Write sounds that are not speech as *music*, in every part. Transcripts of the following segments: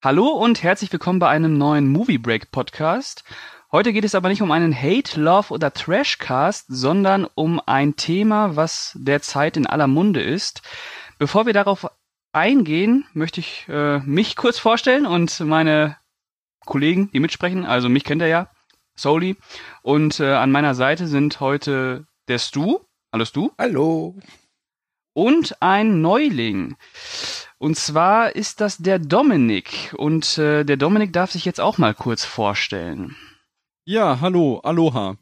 Hallo und herzlich willkommen bei einem neuen Movie Break Podcast. Heute geht es aber nicht um einen Hate, Love oder Trashcast, sondern um ein Thema, was derzeit in aller Munde ist. Bevor wir darauf eingehen, möchte ich äh, mich kurz vorstellen und meine Kollegen, die mitsprechen. Also mich kennt er ja, Soli. Und äh, an meiner Seite sind heute der Stu. Hallo Stu. Hallo. Und ein Neuling. Und zwar ist das der Dominik. Und äh, der Dominik darf sich jetzt auch mal kurz vorstellen. Ja, hallo, aloha.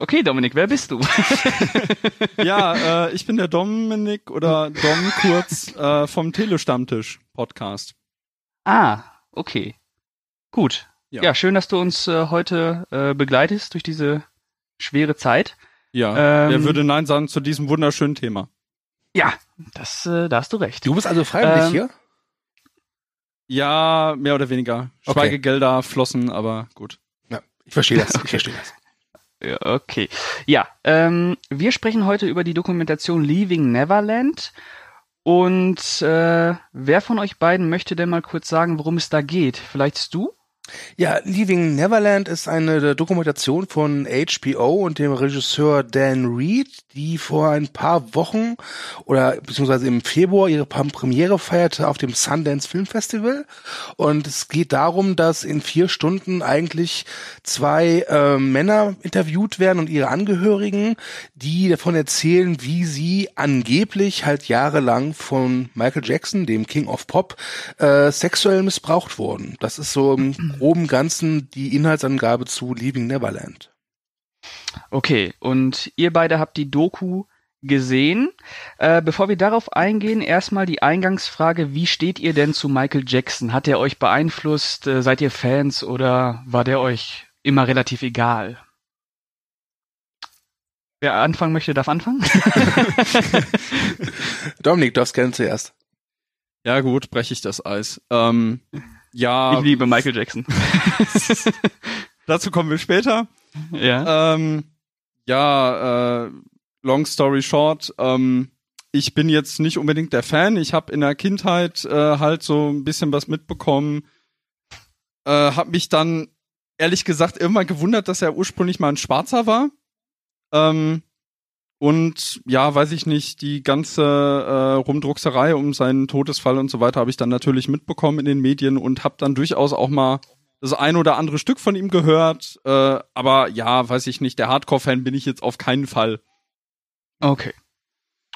Okay, Dominik, wer bist du? *laughs* ja, äh, ich bin der Dominik oder Dom kurz äh, vom Telestammtisch Podcast. Ah, okay. Gut. Ja, ja schön, dass du uns äh, heute äh, begleitest durch diese schwere Zeit. Ja, ähm, wer würde Nein sagen zu diesem wunderschönen Thema? Ja, das, äh, da hast du recht. Du bist also freiwillig ähm, hier? Ja, mehr oder weniger. Okay. Schweigegelder flossen, aber gut. Ja, ich verstehe das. Ich verstehe das. *laughs* Okay. Ja, ähm, wir sprechen heute über die Dokumentation Leaving Neverland. Und äh, wer von euch beiden möchte denn mal kurz sagen, worum es da geht? Vielleicht du? Ja, Leaving Neverland ist eine Dokumentation von HBO und dem Regisseur Dan Reed, die vor ein paar Wochen oder beziehungsweise im Februar ihre Premiere feierte auf dem Sundance Film Festival. Und es geht darum, dass in vier Stunden eigentlich zwei äh, Männer interviewt werden und ihre Angehörigen, die davon erzählen, wie sie angeblich halt jahrelang von Michael Jackson, dem King of Pop, äh, sexuell missbraucht wurden. Das ist so im *clears throat* groben Ganzen die Inhaltsangabe zu Leaving Neverland. Okay, und ihr beide habt die Doku gesehen. Äh, bevor wir darauf eingehen, erstmal die Eingangsfrage, wie steht ihr denn zu Michael Jackson? Hat er euch beeinflusst? Äh, seid ihr Fans oder war der euch immer relativ egal? Wer anfangen möchte, darf anfangen. *laughs* Dominik, du darfst gerne zuerst. Ja gut, breche ich das Eis. Ähm, ja. Ich liebe Michael Jackson. *laughs* Dazu kommen wir später. Ja. Ähm, ja, äh, long story short, ähm, ich bin jetzt nicht unbedingt der Fan. Ich habe in der Kindheit äh, halt so ein bisschen was mitbekommen. Äh, hab mich dann ehrlich gesagt irgendwann gewundert, dass er ursprünglich mal ein Schwarzer war. Ähm, und ja, weiß ich nicht, die ganze äh, Rumdruckserei um seinen Todesfall und so weiter habe ich dann natürlich mitbekommen in den Medien und habe dann durchaus auch mal das ein oder andere Stück von ihm gehört. Äh, aber ja, weiß ich nicht, der Hardcore-Fan bin ich jetzt auf keinen Fall. Okay.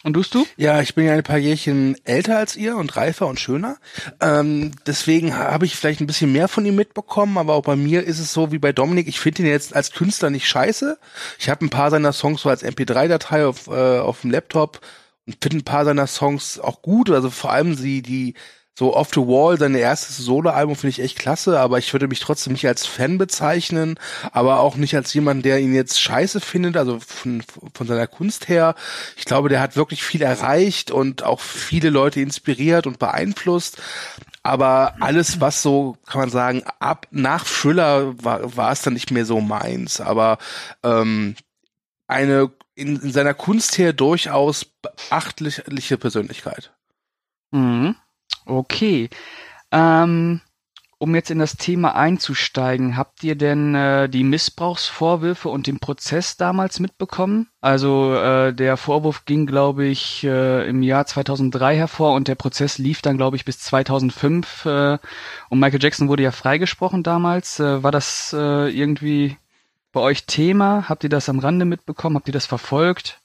Und tust du? Ja, ich bin ja ein paar Jährchen älter als ihr und reifer und schöner. Ähm, deswegen habe ich vielleicht ein bisschen mehr von ihm mitbekommen, aber auch bei mir ist es so wie bei Dominik, ich finde ihn jetzt als Künstler nicht scheiße. Ich habe ein paar seiner Songs so als MP3-Datei auf, äh, auf dem Laptop und finde ein paar seiner Songs auch gut. Also vor allem sie, die so Off the Wall, sein erstes Soloalbum finde ich echt klasse, aber ich würde mich trotzdem nicht als Fan bezeichnen, aber auch nicht als jemand, der ihn jetzt scheiße findet, also von, von seiner Kunst her. Ich glaube, der hat wirklich viel erreicht und auch viele Leute inspiriert und beeinflusst. Aber alles, was so, kann man sagen, ab nach Thriller war, war es dann nicht mehr so meins. Aber ähm, eine in, in seiner Kunst her durchaus beachtliche Persönlichkeit. Mhm. Okay. Ähm, um jetzt in das Thema einzusteigen, habt ihr denn äh, die Missbrauchsvorwürfe und den Prozess damals mitbekommen? Also äh, der Vorwurf ging, glaube ich, äh, im Jahr 2003 hervor und der Prozess lief dann, glaube ich, bis 2005. Äh, und Michael Jackson wurde ja freigesprochen damals. Äh, war das äh, irgendwie bei euch Thema? Habt ihr das am Rande mitbekommen? Habt ihr das verfolgt?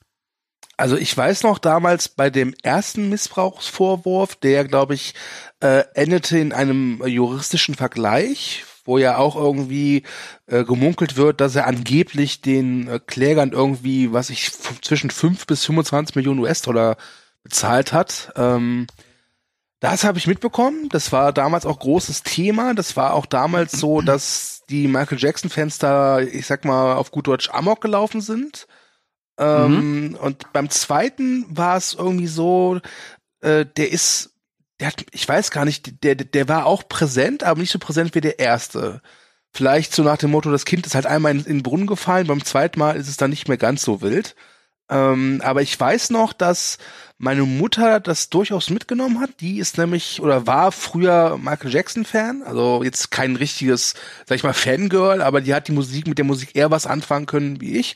Also ich weiß noch damals bei dem ersten Missbrauchsvorwurf, der glaube ich äh, endete in einem juristischen Vergleich, wo ja auch irgendwie äh, gemunkelt wird, dass er angeblich den äh, Klägern irgendwie, was ich zwischen 5 bis 25 Millionen US-Dollar bezahlt hat. Ähm, das habe ich mitbekommen. Das war damals auch großes Thema. Das war auch damals so, dass die Michael Jackson-Fans da, ich sag mal, auf gut Deutsch Amok gelaufen sind. Ähm, mhm. Und beim zweiten war es irgendwie so, äh, der ist, der hat, ich weiß gar nicht, der, der war auch präsent, aber nicht so präsent wie der erste. Vielleicht so nach dem Motto, das Kind ist halt einmal in, in den Brunnen gefallen, beim zweiten Mal ist es dann nicht mehr ganz so wild. Ähm, aber ich weiß noch, dass meine Mutter das durchaus mitgenommen hat. Die ist nämlich oder war früher Michael Jackson Fan, also jetzt kein richtiges, sag ich mal, Fangirl, aber die hat die Musik mit der Musik eher was anfangen können wie ich.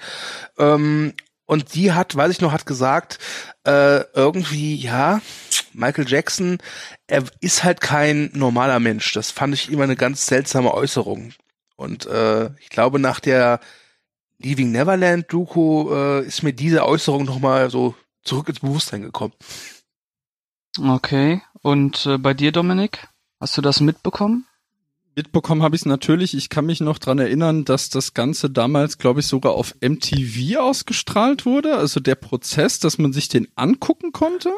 Ähm, und die hat, weiß ich noch, hat gesagt, äh, irgendwie, ja, Michael Jackson, er ist halt kein normaler Mensch. Das fand ich immer eine ganz seltsame Äußerung. Und äh, ich glaube, nach der Leaving Neverland Doku äh, ist mir diese Äußerung nochmal so zurück ins Bewusstsein gekommen. Okay. Und äh, bei dir, Dominik? Hast du das mitbekommen? Mitbekommen habe ich es natürlich. Ich kann mich noch dran erinnern, dass das Ganze damals, glaube ich, sogar auf MTV ausgestrahlt wurde. Also der Prozess, dass man sich den angucken konnte.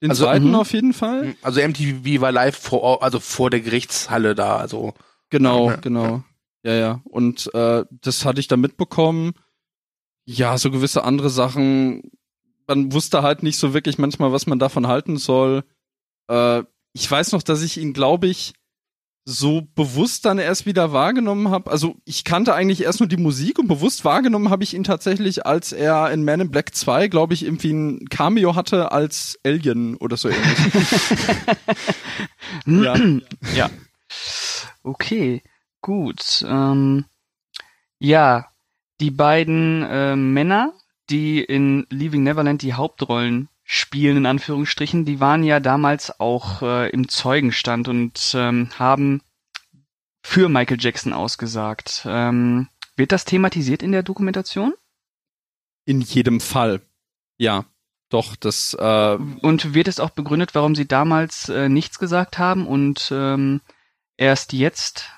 Den Also, zweiten mhm. auf jeden Fall. Also MTV war live vor, also vor der Gerichtshalle da, also Genau, Ja, genau. Ja, ja. Und äh, das hatte ich da mitbekommen. Ja, so gewisse andere Sachen. Man wusste halt nicht so wirklich manchmal, was man davon halten soll. Äh, ich weiß noch, dass ich ihn, glaube ich, so bewusst dann erst wieder wahrgenommen habe. Also ich kannte eigentlich erst nur die Musik und bewusst wahrgenommen habe ich ihn tatsächlich, als er in Man in Black 2, glaube ich, irgendwie ein Cameo hatte als Alien oder so ähnlich. *laughs* ja. Ja. Okay, gut. Ähm, ja, die beiden äh, Männer, die in Leaving Neverland die Hauptrollen spielen, in Anführungsstrichen, die waren ja damals auch äh, im Zeugenstand und ähm, haben für Michael Jackson ausgesagt. Ähm, wird das thematisiert in der Dokumentation? In jedem Fall. Ja. Doch, das äh, Und wird es auch begründet, warum sie damals äh, nichts gesagt haben und ähm, erst jetzt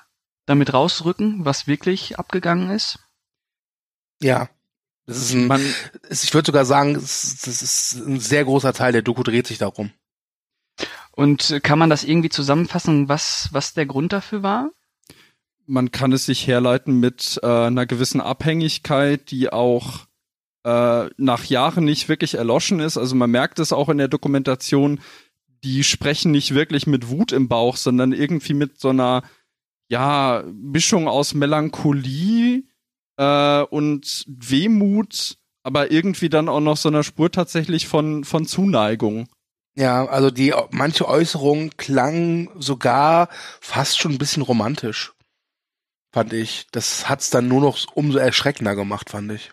damit rausrücken, was wirklich abgegangen ist? ja. Das ist ein, man, ich würde sogar sagen, es- das ist ein sehr großer Teil der Doku dreht sich darum. Und kann man das irgendwie zusammenfassen, was, was der Grund dafür war? man kann es sich herleiten mit äh, einer gewissen Abhängigkeit, die auch äh, nach Jahren nicht wirklich erloschen ist. Also man merkt es auch in der Dokumentation, die sprechen nicht wirklich mit Wut im Bauch, sondern irgendwie mit so einer ja Mischung aus Melancholie äh, und Wehmut, aber irgendwie dann auch noch so einer Spur tatsächlich von von Zuneigung. Ja, also die manche Äußerungen klangen sogar fast schon ein bisschen romantisch. Fand ich. Das hat's dann nur noch umso erschreckender gemacht, fand ich.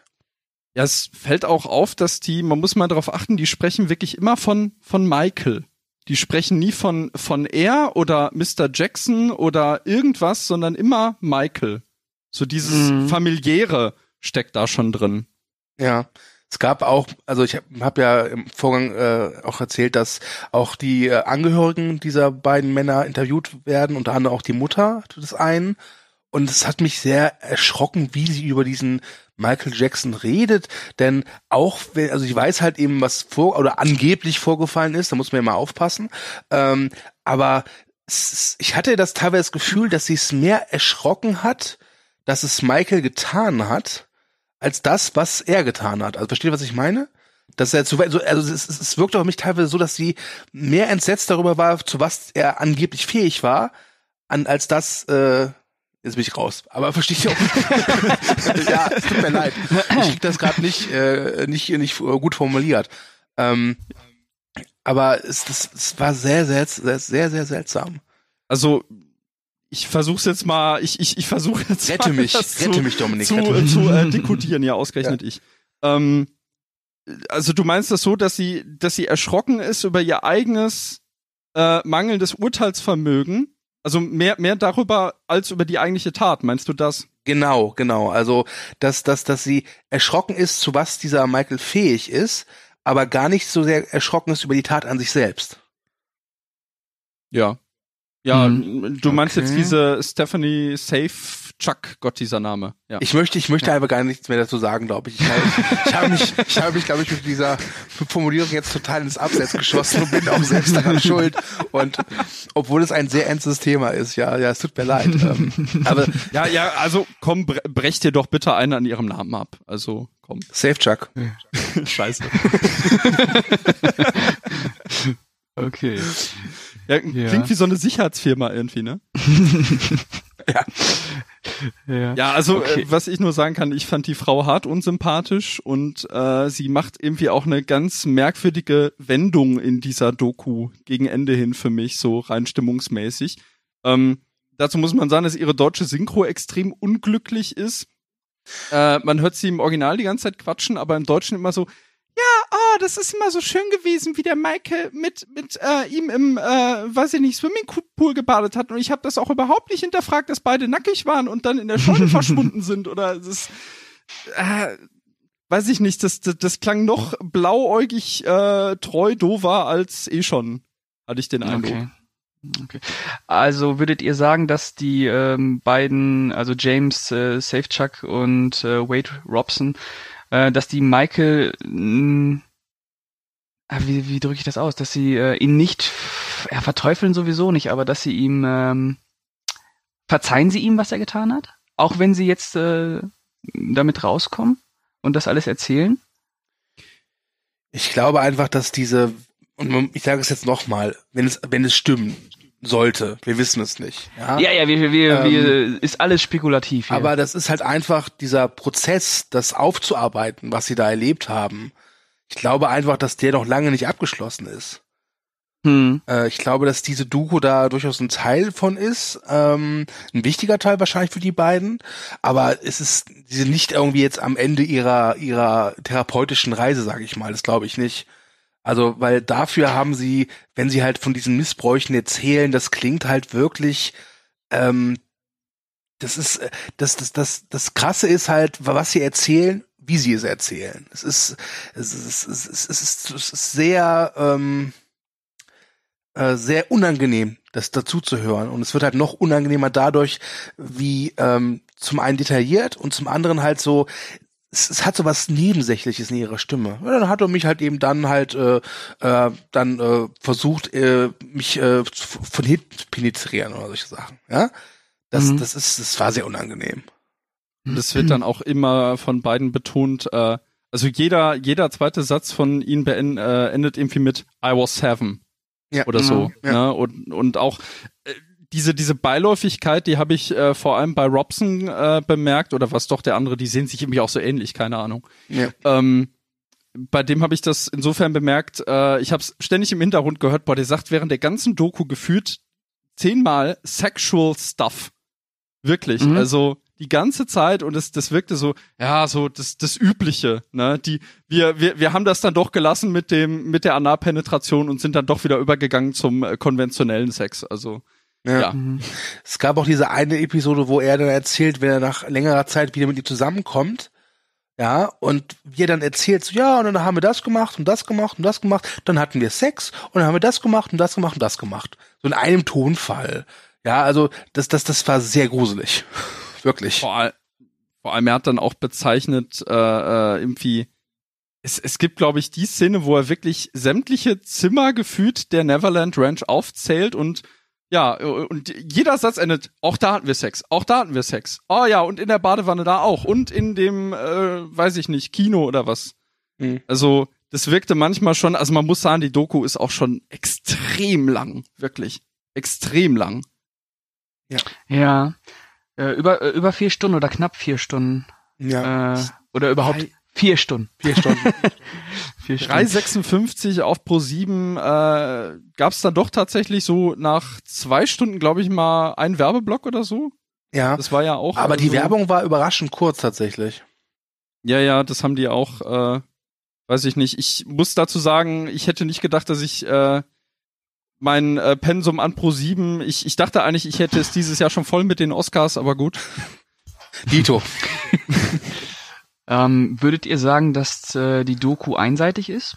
Ja, es fällt auch auf, dass die, man muss mal darauf achten, die sprechen wirklich immer von, von Michael. Die sprechen nie von, von er oder Mr. Jackson oder irgendwas, sondern immer Michael. So dieses Mhm. familiäre steckt da schon drin. Ja. Es gab auch, also ich habe hab ja im Vorgang äh, auch erzählt, dass auch die äh, Angehörigen dieser beiden Männer interviewt werden, unter anderem auch die Mutter des einen. Und es hat mich sehr erschrocken, wie sie über diesen Michael Jackson redet, denn auch, wenn, also ich weiß halt eben, was vor oder angeblich vorgefallen ist, da muss man ja mal aufpassen. Ähm, aber ich hatte das teilweise das Gefühl, dass sie es mehr erschrocken hat, dass es Michael getan hat, als das, was er getan hat. Also versteht ihr, was ich meine? Dass er zu, also also es, es, es wirkt auf mich teilweise so, dass sie mehr entsetzt darüber war, zu was er angeblich fähig war, an, als das, äh, jetzt bin ich raus. Aber versteht ihr auch? *laughs* ja, es tut mir leid. Ich krieg das gerade nicht, äh, nicht, nicht gut formuliert. Ähm, aber es, das, es war sehr, sehr, sehr, sehr, sehr seltsam. Also, ich versuch's jetzt mal, ich, ich, ich versuche jetzt Rette mal, mich, das rette zu, mich, Dominik, zu, rette mich. zu äh, dekodieren, ja, ausgerechnet ich. Ähm, also du meinst das so, dass sie, dass sie erschrocken ist über ihr eigenes äh, mangelndes Urteilsvermögen? Also mehr, mehr darüber als über die eigentliche Tat, meinst du das? Genau, genau. Also, dass, dass, dass sie erschrocken ist, zu was dieser Michael fähig ist, aber gar nicht so sehr erschrocken ist über die Tat an sich selbst. Ja. Ja, Mhm. du meinst Okay. jetzt diese Stephanie Safe Chuck, Gott dieser Name. Ja. Ich möchte, ich möchte einfach gar nichts mehr dazu sagen, glaube ich. Ich, habe- *laughs* ich habe mich, ich habe mich, glaube ich, mit dieser Formulierung jetzt total ins Abseits geschossen und bin auch selbst daran *laughs* schuld. Und obwohl es ein sehr ernstes Thema ist, ja, ja, es tut mir leid. Ähm, aber ja, ja, also komm, bre brech dir doch bitte einen an ihrem Namen ab. Also komm. Safe Chuck. *laughs* Scheiße. Okay. Ja, Ja. Klingt wie so eine Sicherheitsfirma irgendwie, ne? *laughs* Ja. ja. ja, also okay. äh, was ich nur sagen kann, ich fand die Frau hart unsympathisch und äh, sie macht irgendwie auch eine ganz merkwürdige Wendung in dieser Doku gegen Ende hin für mich, so rein stimmungsmäßig. Ähm, dazu muss man sagen, dass ihre deutsche Synchro extrem unglücklich ist. Äh, man hört sie im Original die ganze Zeit quatschen, aber im Deutschen immer so, das ist immer so schön gewesen, wie der Michael mit, mit äh, ihm im, äh, weiß ich nicht, Swimmingpool gebadet hat. Und ich habe das auch überhaupt nicht hinterfragt, dass beide nackig waren und dann in der Scheune *laughs* verschwunden sind. Oder das, äh, weiß ich nicht, das, das, das klang noch blauäugig äh, treu dover als eh schon, hatte ich den Eindruck. Okay. Okay. Also würdet ihr sagen, dass die ähm, beiden, also James äh, Safechuck und äh, Wade Robson, äh, dass die Michael, mh, wie, wie drücke ich das aus, dass sie äh, ihn nicht, ja, verteufeln sowieso nicht, aber dass sie ihm, ähm, verzeihen sie ihm, was er getan hat? Auch wenn sie jetzt äh, damit rauskommen und das alles erzählen? Ich glaube einfach, dass diese, und ich sage es jetzt nochmal, wenn es, wenn es stimmt, sollte. Wir wissen es nicht. Ja, ja, ja wir, wir, ähm, wir, ist alles spekulativ. Hier. Aber das ist halt einfach dieser Prozess, das aufzuarbeiten, was sie da erlebt haben. Ich glaube einfach, dass der noch lange nicht abgeschlossen ist. Hm. Äh, ich glaube, dass diese Doku da durchaus ein Teil von ist, ähm, ein wichtiger Teil wahrscheinlich für die beiden. Aber es ist, sie sind nicht irgendwie jetzt am Ende ihrer ihrer therapeutischen Reise, sage ich mal. Das glaube ich nicht. Also, weil dafür haben sie, wenn sie halt von diesen Missbräuchen erzählen, das klingt halt wirklich, ähm, das ist, das, das, das, das Krasse ist halt, was sie erzählen, wie sie es erzählen. Es ist, es ist, es ist, es ist, es ist sehr, ähm, äh, sehr unangenehm, das dazu zu hören. Und es wird halt noch unangenehmer dadurch, wie ähm, zum einen detailliert und zum anderen halt so, es, es hat so was Nebensächliches in ihrer Stimme. Ja, dann hat er mich halt eben dann halt äh, äh, dann äh, versucht, äh, mich äh, von hinten zu penetrieren oder solche Sachen. Ja, das, mhm. das ist, das war sehr unangenehm. Und es wird dann auch immer von beiden betont. Äh, also jeder jeder zweite Satz von ihnen beend, äh, endet irgendwie mit I was seven ja. oder so. Ja. Ne? Und und auch äh, diese, diese Beiläufigkeit, die habe ich äh, vor allem bei Robson äh, bemerkt, oder was doch der andere, die sehen sich irgendwie auch so ähnlich, keine Ahnung. Ja. Ähm, bei dem habe ich das insofern bemerkt, äh, ich habe es ständig im Hintergrund gehört, boah, der sagt während der ganzen Doku gefühlt zehnmal sexual stuff. Wirklich. Mhm. Also die ganze Zeit und es das wirkte so ja so das das übliche ne die wir wir wir haben das dann doch gelassen mit dem mit der Analpenetration und sind dann doch wieder übergegangen zum äh, konventionellen Sex also ja. ja. Mhm. Es gab auch diese eine Episode, wo er dann erzählt, wenn er nach längerer Zeit wieder mit ihm zusammenkommt, ja, und wir dann erzählt, so, ja, und dann haben wir das gemacht und das gemacht und das gemacht, dann hatten wir Sex und dann haben wir das gemacht und das gemacht und das gemacht. So in einem Tonfall. Ja, also das, das, das war sehr gruselig. Wirklich. Vor, all, vor allem, er hat dann auch bezeichnet, äh, äh, irgendwie, es, es gibt, glaube ich, die Szene, wo er wirklich sämtliche Zimmer gefühlt der Neverland Ranch aufzählt und ja, und jeder Satz endet, auch da hatten wir Sex, auch da hatten wir Sex. Oh ja, und in der Badewanne da auch und in dem, äh, weiß ich nicht, Kino oder was. Mhm. Also, das wirkte manchmal schon, also man muss sagen, die Doku ist auch schon extrem lang, wirklich. Extrem lang. Ja. Ja. Äh, über, äh, über vier Stunden oder knapp vier Stunden. Ja. Äh, oder überhaupt Vier Stunden. Vier Stunden. *laughs* Vier Stunden. 3,56 auf Pro 7 äh, gab es dann doch tatsächlich so nach zwei Stunden, glaube ich, mal einen Werbeblock oder so. Ja. Das war ja auch. Aber die so, Werbung war überraschend kurz tatsächlich. Ja, ja, das haben die auch, äh, weiß ich nicht. Ich muss dazu sagen, ich hätte nicht gedacht, dass ich äh, mein äh, Pensum an Pro 7, ich, ich dachte eigentlich, ich hätte es dieses Jahr schon voll mit den Oscars, aber gut. Dito. *laughs* Ähm, würdet ihr sagen, dass äh, die Doku einseitig ist?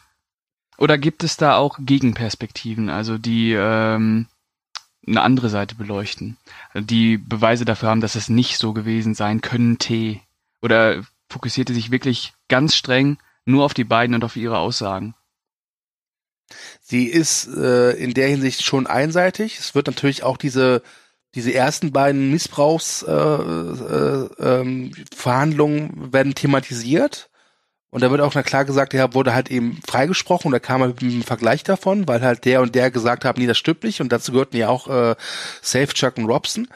Oder gibt es da auch Gegenperspektiven, also die ähm, eine andere Seite beleuchten, die Beweise dafür haben, dass es nicht so gewesen sein könnte? Oder fokussierte sich wirklich ganz streng nur auf die beiden und auf ihre Aussagen? Sie ist äh, in der Hinsicht schon einseitig. Es wird natürlich auch diese diese ersten beiden Missbrauchsverhandlungen äh, äh, ähm, werden thematisiert. Und da wird auch klar gesagt, er wurde halt eben freigesprochen und da kam mit einem Vergleich davon, weil halt der und der gesagt haben, nee, das stimmt nicht. Und dazu gehörten ja auch äh, Safe, Chuck und Robson.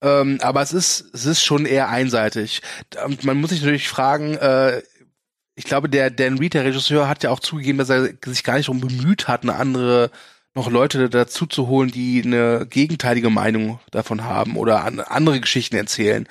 Ähm, aber es ist, es ist schon eher einseitig. Und man muss sich natürlich fragen, äh, ich glaube, der Dan Reed, der Regisseur, hat ja auch zugegeben, dass er sich gar nicht darum bemüht hat, eine andere noch Leute dazu zu holen, die eine gegenteilige Meinung davon haben oder an, andere Geschichten erzählen.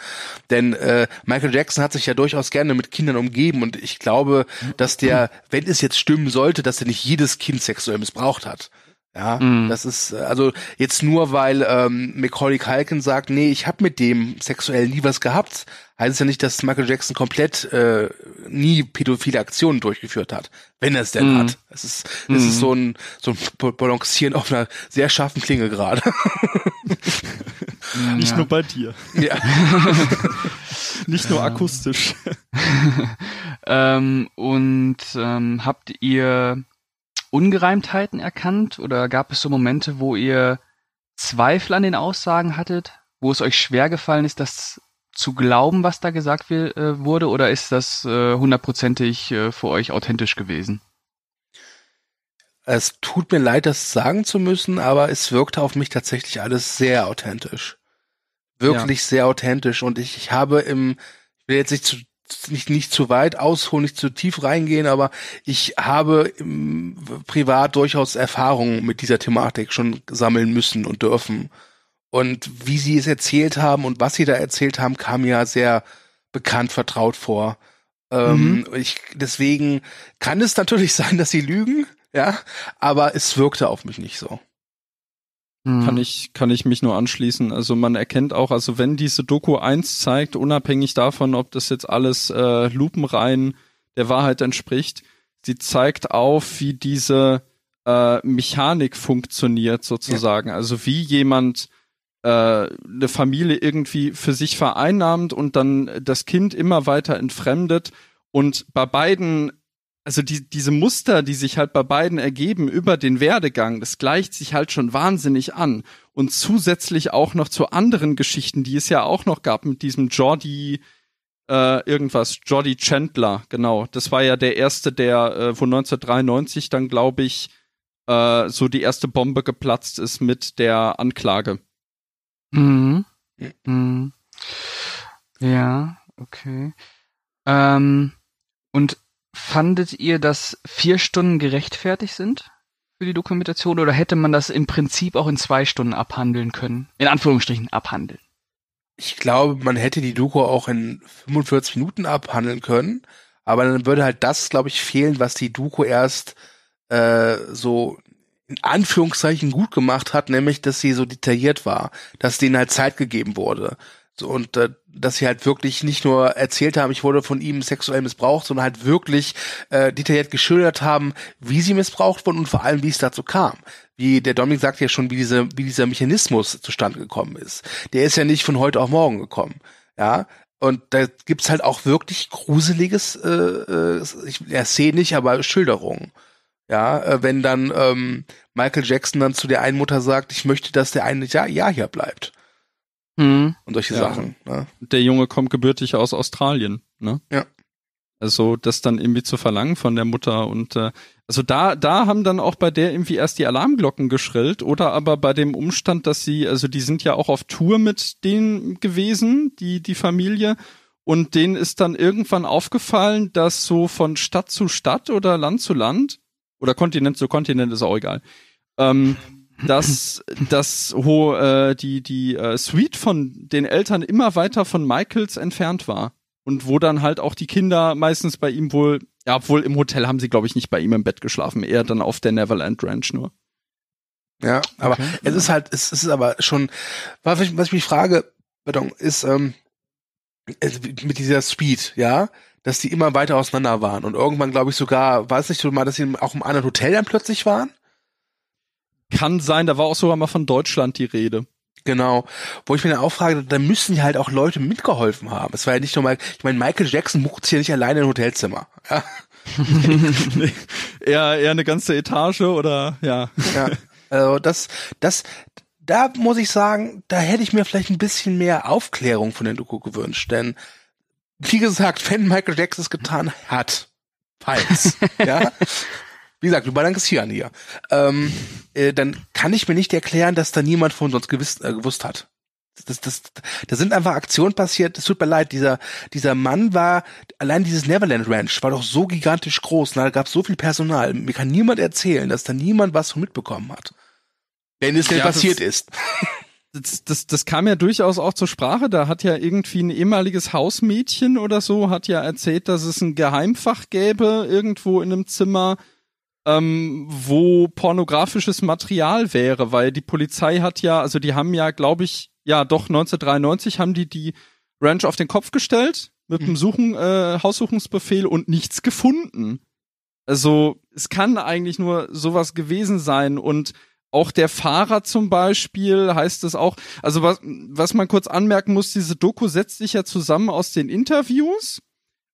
Denn äh, Michael Jackson hat sich ja durchaus gerne mit Kindern umgeben und ich glaube, dass der, wenn es jetzt stimmen sollte, dass er nicht jedes Kind sexuell missbraucht hat. Ja, mm. das ist also jetzt nur, weil ähm, Macaulay Culkin sagt, nee, ich habe mit dem sexuell nie was gehabt, heißt es ja nicht, dass Michael Jackson komplett äh, nie pädophile Aktionen durchgeführt hat, wenn er es denn mm. hat. Es ist, mm. es ist mhm. so ein so ein Balancieren auf einer sehr scharfen Klinge gerade. *laughs* Nicht ja. nur bei dir. Ja. *laughs* Nicht nur akustisch. *laughs* ähm, und ähm, habt ihr Ungereimtheiten erkannt oder gab es so Momente, wo ihr Zweifel an den Aussagen hattet, wo es euch schwer gefallen ist, das zu glauben, was da gesagt will, äh, wurde, oder ist das äh, hundertprozentig äh, für euch authentisch gewesen? Es tut mir leid, das sagen zu müssen, aber es wirkte auf mich tatsächlich alles sehr authentisch. Wirklich ja. sehr authentisch. Und ich, ich habe im, ich will jetzt nicht zu nicht, nicht zu weit ausholen, nicht zu tief reingehen, aber ich habe im, privat durchaus Erfahrungen mit dieser Thematik schon sammeln müssen und dürfen. Und wie sie es erzählt haben und was sie da erzählt haben, kam mir sehr bekannt, vertraut vor. Ähm, mhm. ich, deswegen kann es natürlich *laughs* sein, dass sie lügen, ja, aber es wirkte auf mich nicht so. Kann mhm. ich, kann ich mich nur anschließen. Also man erkennt auch, also wenn diese Doku eins zeigt, unabhängig davon, ob das jetzt alles äh, lupenrein der Wahrheit entspricht, sie zeigt auf, wie diese äh, Mechanik funktioniert sozusagen. Ja. Also wie jemand äh, eine Familie irgendwie für sich vereinnahmt und dann das Kind immer weiter entfremdet. Und bei beiden also die, diese Muster, die sich halt bei beiden ergeben über den Werdegang, das gleicht sich halt schon wahnsinnig an. Und zusätzlich auch noch zu anderen Geschichten, die es ja auch noch gab mit diesem Jordi, äh, irgendwas, Jordi Chandler, genau. Das war ja der erste, der äh, von 1993 dann, glaube ich, äh, so die erste Bombe geplatzt ist mit der Anklage. Mhm. mhm. Ja, okay. Ähm, und Fandet ihr, dass vier Stunden gerechtfertigt sind für die Dokumentation oder hätte man das im Prinzip auch in zwei Stunden abhandeln können? In Anführungsstrichen abhandeln. Ich glaube, man hätte die Doku auch in 45 Minuten abhandeln können, aber dann würde halt das, glaube ich, fehlen, was die Doku erst äh, so in Anführungszeichen gut gemacht hat, nämlich, dass sie so detailliert war, dass denen halt Zeit gegeben wurde. Und äh, dass sie halt wirklich nicht nur erzählt haben, ich wurde von ihm sexuell missbraucht, sondern halt wirklich äh, detailliert geschildert haben, wie sie missbraucht wurden und vor allem, wie es dazu kam. Wie der Dominik sagt ja schon, wie, diese, wie dieser Mechanismus zustande gekommen ist. Der ist ja nicht von heute auf morgen gekommen. Ja, und da gibt's halt auch wirklich gruseliges, äh, äh, ich erzähle nicht, aber Schilderungen. Ja, äh, wenn dann ähm, Michael Jackson dann zu der einen Mutter sagt, ich möchte, dass der eine Jahr, Jahr hier bleibt. Mhm. Und solche ja. Sachen. Ne? Der Junge kommt gebürtig aus Australien, ne? Ja. Also das dann irgendwie zu verlangen von der Mutter und äh, also da da haben dann auch bei der irgendwie erst die Alarmglocken geschrillt oder aber bei dem Umstand, dass sie also die sind ja auch auf Tour mit denen gewesen, die die Familie und denen ist dann irgendwann aufgefallen, dass so von Stadt zu Stadt oder Land zu Land oder Kontinent zu Kontinent ist auch egal. Ähm, dass dass ho, äh, die die äh, Suite von den Eltern immer weiter von Michaels entfernt war. Und wo dann halt auch die Kinder meistens bei ihm wohl ja obwohl im Hotel haben sie glaube ich nicht bei ihm im Bett geschlafen eher dann auf der Neverland Ranch nur. Ja aber okay. es ist halt es ist aber schon was ich, was ich mich frage pardon, ist ähm, mit dieser Suite ja dass die immer weiter auseinander waren. Und irgendwann glaube ich sogar weiß nicht so mal dass sie auch im anderen Hotel dann plötzlich waren kann sein, da war auch sogar mal von Deutschland die Rede. Genau. Wo ich mir dann auch frage, da müssen ja halt auch Leute mitgeholfen haben. Es war ja nicht nur mal, ich meine, Michael Jackson bucht sich ja nicht alleine ein Hotelzimmer. Ja. nee, *laughs* eher, eher eine ganze Etage oder ja. Ja. Also das, das, da muss ich sagen, da hätte ich mir vielleicht ein bisschen mehr Aufklärung von den Doku gewünscht, denn wie gesagt, wenn Michael Jackson es getan hat, falls, *laughs* ja, wie gesagt, wir balancieren hier, ähm, äh, dann kann ich mir nicht erklären, dass da niemand von uns gewiss, äh, gewusst hat. Das, das, da sind einfach Aktionen passiert. Es tut mir leid, dieser, dieser Mann war, allein dieses Neverland Ranch war doch so gigantisch groß. Da gab es so viel Personal. Mir kann niemand erzählen, dass da niemand was von mitbekommen hat. Wenn es denn Ja, passiert ist. *laughs* das, das, das kam ja durchaus auch zur Sprache. Da hat ja irgendwie ein ehemaliges Hausmädchen oder so, hat ja erzählt, dass es ein Geheimfach gäbe irgendwo in einem Zimmer, ähm, wo pornografisches Material wäre, weil die Polizei hat ja, also die haben ja, glaube ich, ja doch 1993 haben die die Ranch auf den Kopf gestellt mit dem Suchen, äh, Haussuchungsbefehl und nichts gefunden. Also es kann eigentlich nur sowas gewesen sein und auch der Fahrer zum Beispiel heißt es auch, also was, was man kurz anmerken muss, diese Doku setzt sich ja zusammen aus den Interviews,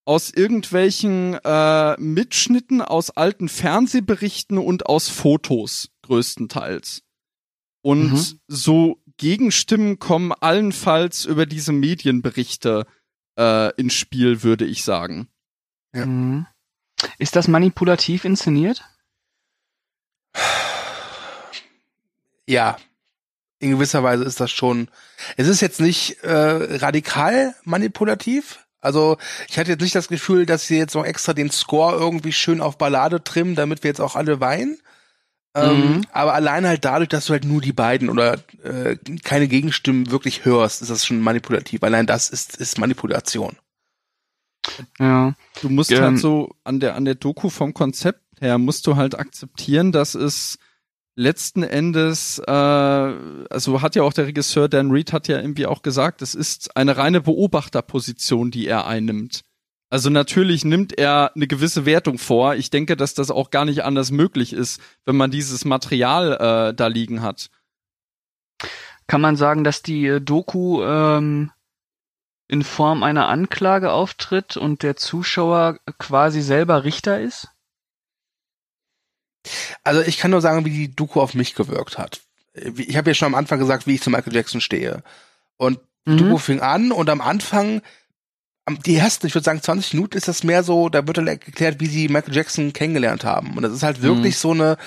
aus irgendwelchen äh, Mitschnitten aus alten Fernsehberichten und aus Fotos größtenteils. Und Mhm. so Gegenstimmen kommen allenfalls über diese Medienberichte äh, ins Spiel, würde ich sagen. Ja. Mhm. Ist das manipulativ inszeniert? Ja, in gewisser Weise ist das schon. Es ist jetzt nicht äh, radikal manipulativ. Also ich hatte jetzt nicht das Gefühl, dass sie jetzt noch extra den Score irgendwie schön auf Ballade trimmen, damit wir jetzt auch alle weinen. Ähm, Mhm. aber allein halt dadurch, dass du halt nur die beiden oder äh, keine Gegenstimmen wirklich hörst, ist das schon manipulativ. Allein das ist, ist Manipulation. Ja. Du musst Ähm, halt so an der, an der Doku vom Konzept her musst du halt akzeptieren, dass es letzten Endes, äh, also hat ja auch der Regisseur Dan Reed hat ja irgendwie auch gesagt, es ist eine reine Beobachterposition, die er einnimmt. Also natürlich nimmt er eine gewisse Wertung vor. Ich denke, dass das auch gar nicht anders möglich ist, wenn man dieses Material äh, da liegen hat. Kann man sagen, dass die äh, Doku ähm, in Form einer Anklage auftritt und der Zuschauer quasi selber Richter ist? Also ich kann nur sagen, wie die Doku auf mich gewirkt hat. Ich habe ja schon am Anfang gesagt, wie ich zu Michael Jackson stehe. Und Mhm. Doku fing an und am Anfang, am- die ersten, ich würde sagen 20 Minuten ist das mehr so, da wird dann erklärt, wie sie Michael Jackson kennengelernt haben. Und das ist halt wirklich so eine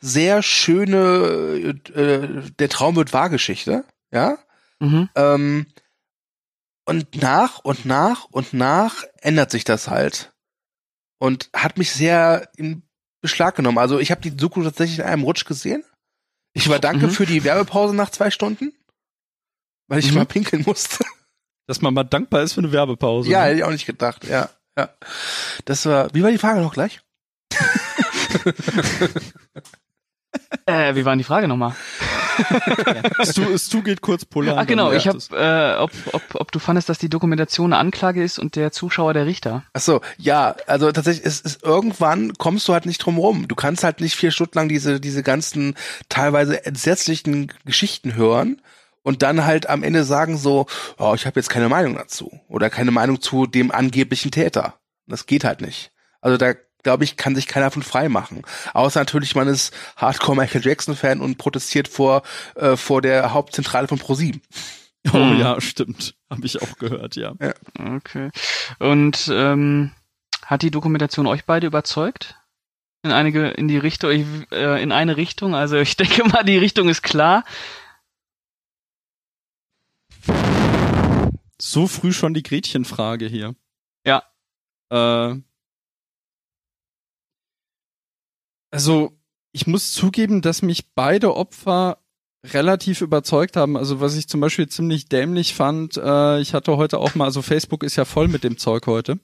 sehr schöne, äh, der Traum wird wahr Geschichte. Ja? Mhm. Ähm, und nach und nach und nach ändert sich das halt. Und hat mich sehr in Beschlag genommen. Also ich habe die Doku tatsächlich in einem Rutsch gesehen. Ich war danke Mhm. für die Werbepause nach zwei Stunden, weil ich Mhm. mal pinkeln musste. Dass man mal dankbar ist für eine Werbepause. ja, ne? hätte ich auch nicht gedacht. Ja, ja. Das war. Wie war die Frage noch gleich? *laughs* Äh, wie war denn die Frage nochmal? *laughs* Stu, Stu geht kurz polar. Ach genau, ich habe, es. äh, ob, ob, ob du fandest, dass die Dokumentation eine Anklage ist und der Zuschauer der Richter. Ach so, ja, also tatsächlich, es ist irgendwann kommst du halt nicht drum rum. Du kannst halt nicht vier Stunden lang diese diese ganzen teilweise entsetzlichen Geschichten hören und dann halt am Ende sagen so, oh, ich habe jetzt keine Meinung dazu oder keine Meinung zu dem angeblichen Täter. Das geht halt nicht. Also da glaube ich, kann sich keiner von frei machen. Außer natürlich, man ist Hardcore Michael Jackson Fan und protestiert vor äh, vor der Hauptzentrale von ProSieben. Oh Mhm. ja, stimmt. Habe ich auch gehört, ja. Okay. Und ähm, hat die Dokumentation euch beide überzeugt? In einige, in die Richtung, ich, äh, in eine Richtung. Also ich *laughs* denke mal, die Richtung ist klar. So früh schon die Gretchenfrage hier. Ja. Äh, also, ich muss zugeben, dass mich beide Opfer relativ überzeugt haben. Also, was ich zum Beispiel ziemlich dämlich fand, äh, ich hatte heute auch mal, also Facebook ist ja voll mit dem Zeug heute.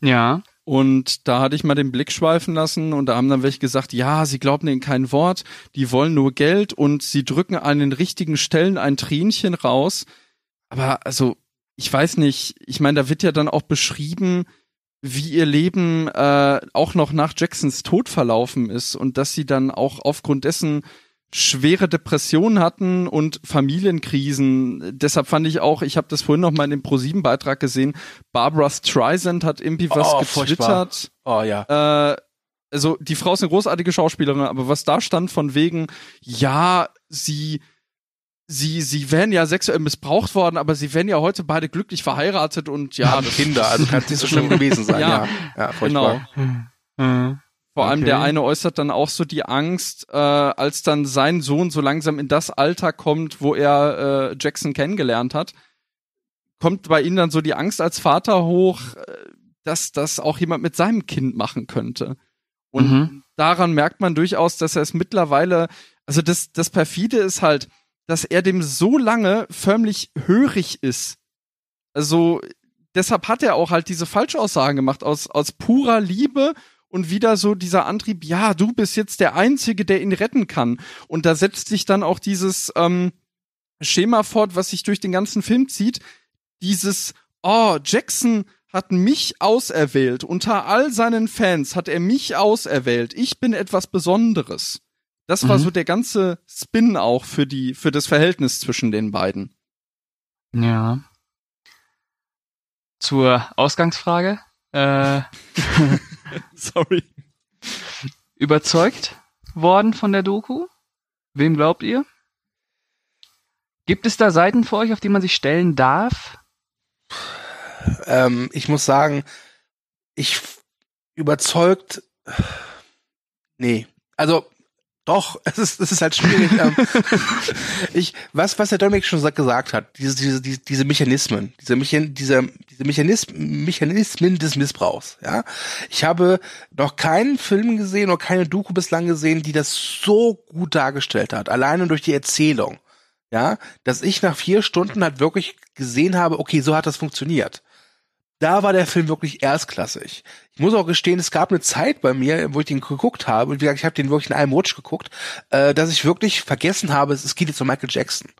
Ja. Und da hatte ich mal den Blick schweifen lassen und da haben dann welche gesagt, ja, sie glauben in kein Wort, die wollen nur Geld und sie drücken an den richtigen Stellen ein Tränchen raus. Aber also, ich weiß nicht, ich meine, da wird ja dann auch beschrieben, wie ihr Leben äh, auch noch nach Jacksons Tod verlaufen ist und dass sie dann auch aufgrund dessen schwere Depressionen hatten und Familienkrisen. Deshalb fand ich auch, ich habe das vorhin noch mal in dem Pro7-Beitrag gesehen, Barbara Streisand hat irgendwie was Oh, furchtbar. getwittert. Oh ja. Äh, also die Frau ist eine großartige Schauspielerin, aber was da stand von wegen, ja, sie sie sie wären ja sexuell missbraucht worden, aber sie wären ja heute beide glücklich verheiratet und ja, haben Kinder, also kann es nicht so schlimm gewesen sein. Ja, Ja, ja, genau. Mhm. Vor allem der Okay. eine äußert dann auch so die Angst, äh, als dann sein Sohn so langsam in das Alter kommt, wo er äh, Jackson kennengelernt hat, kommt bei ihm dann so die Angst als Vater hoch, äh, dass das auch jemand mit seinem Kind machen könnte. Und Mhm. daran merkt man durchaus, dass er es mittlerweile, also das, das perfide ist halt, dass er dem so lange förmlich hörig ist. Also deshalb hat er auch halt diese Falschaussagen gemacht aus, aus purer Liebe und wieder so dieser Antrieb, ja, du bist jetzt der Einzige, der ihn retten kann. Und da setzt sich dann auch dieses ähm, Schema fort, was sich durch den ganzen Film zieht. Dieses, oh, Jackson hat mich auserwählt. Unter all seinen Fans hat er mich auserwählt. Ich bin etwas Besonderes. Das war Mhm. so der ganze Spin auch für die, für das Verhältnis zwischen den beiden. Ja. Zur Ausgangsfrage. Äh, *laughs* Sorry. überzeugt worden von der Doku? Wem glaubt ihr? Gibt es da Seiten für euch, auf die man sich stellen darf? Ähm, ich muss sagen, ich überzeugt, nee, also doch, *laughs* es ist, es ist halt schwierig. ähm, *laughs* ich, was, was der Dominik schon sa- gesagt hat, diese, diese, diese, diese Mechanismen, diese, Mechan, diese, diese Mechanismen, Mechanismen des Missbrauchs, ja. Ich habe noch keinen Film gesehen oder keine Doku bislang gesehen, die das so gut dargestellt hat, alleine durch die Erzählung. Ja, dass ich nach vier Stunden halt wirklich gesehen habe, okay, so hat das funktioniert da war der Film wirklich erstklassig. Ich muss auch gestehen, es gab eine Zeit bei mir, wo ich den geguckt habe, und wie gesagt, ich habe den wirklich in einem Rutsch geguckt, äh, dass ich wirklich vergessen habe, es geht jetzt um Michael Jackson.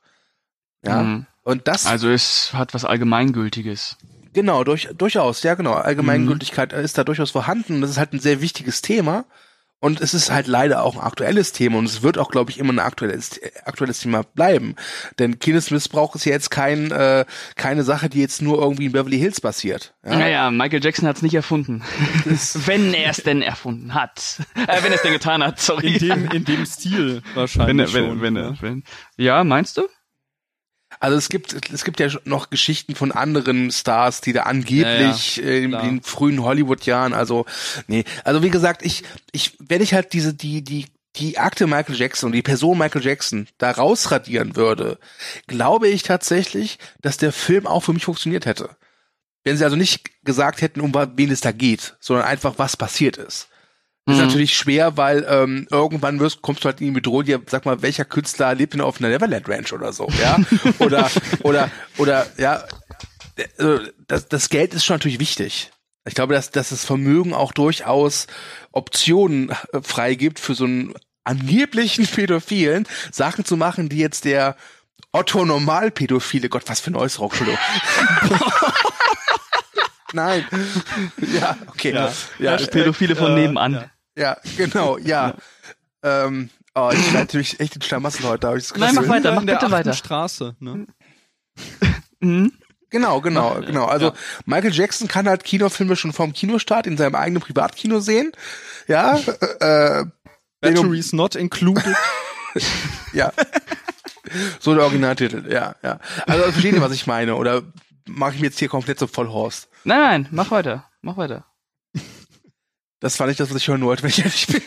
Ja. Mhm. Und das, Also es hat was Allgemeingültiges. genau, durch, durchaus, ja genau. Allgemeingültigkeit ist da durchaus vorhanden. Das ist halt ein sehr wichtiges Thema. Und es ist halt leider auch ein aktuelles Thema und es wird auch, glaube ich, immer ein aktuelles, aktuelles Thema bleiben. Denn Kindesmissbrauch ist ja jetzt kein, äh, keine Sache, die jetzt nur irgendwie in Beverly Hills passiert. Ja? Naja, Michael Jackson hat es nicht erfunden. *laughs* wenn er es denn erfunden hat. Äh, wenn er es denn getan hat, sorry. In dem, in dem Stil wenn wahrscheinlich. er, wenn, schon, wenn ne? er, wenn. Ja, meinst du? Also es gibt es gibt ja noch Geschichten von anderen Stars, die da angeblich äh, in den frühen Hollywood-Jahren, also nee, also wie gesagt, ich ich wenn ich halt diese die die die Akte Michael Jackson und die Person Michael Jackson da rausradieren würde, glaube ich tatsächlich, dass der Film auch für mich funktioniert hätte. Wenn sie also nicht gesagt hätten, um wen es da geht, sondern einfach was passiert ist. Ist Mhm. natürlich schwer, weil ähm, irgendwann wirst, kommst du halt in die Bedrohung, sag mal, welcher Künstler lebt denn auf einer Neverland Ranch oder so, ja? *laughs* oder, oder, oder, ja, äh, das, das Geld ist schon natürlich wichtig. Ich glaube, dass, dass das Vermögen auch durchaus Optionen äh, freigibt für so einen angeblichen Pädophilen, Sachen zu machen, die jetzt der Otto Normalpädophile, Gott, was für ein Äußerung, Entschuldigung. *laughs* Nein. Ja, okay. Ja. ja, Ja, Pädophile von äh, nebenan. ja. Ja, genau, *laughs* ja. Ähm, oh, ich bin natürlich echt den Schlamassel heute, habe ich das Nein, mach weiter, mach in der bitte weiter. Straße, ne? Mhm. Genau, genau, genau. Also Michael Jackson kann halt Kinofilme schon vom Kinostart in seinem eigenen Privatkino sehen. Ja, äh, äh, Batteries not included. *laughs* ja. so der Originaltitel, ja, ja. Also versteht ihr, was ich meine? Oder mache ich mir jetzt hier komplett so voll Horst? Nein, nein, mach weiter. Mach weiter. Das war nicht das, was ich hören wollte, wenn ich ehrlich bin.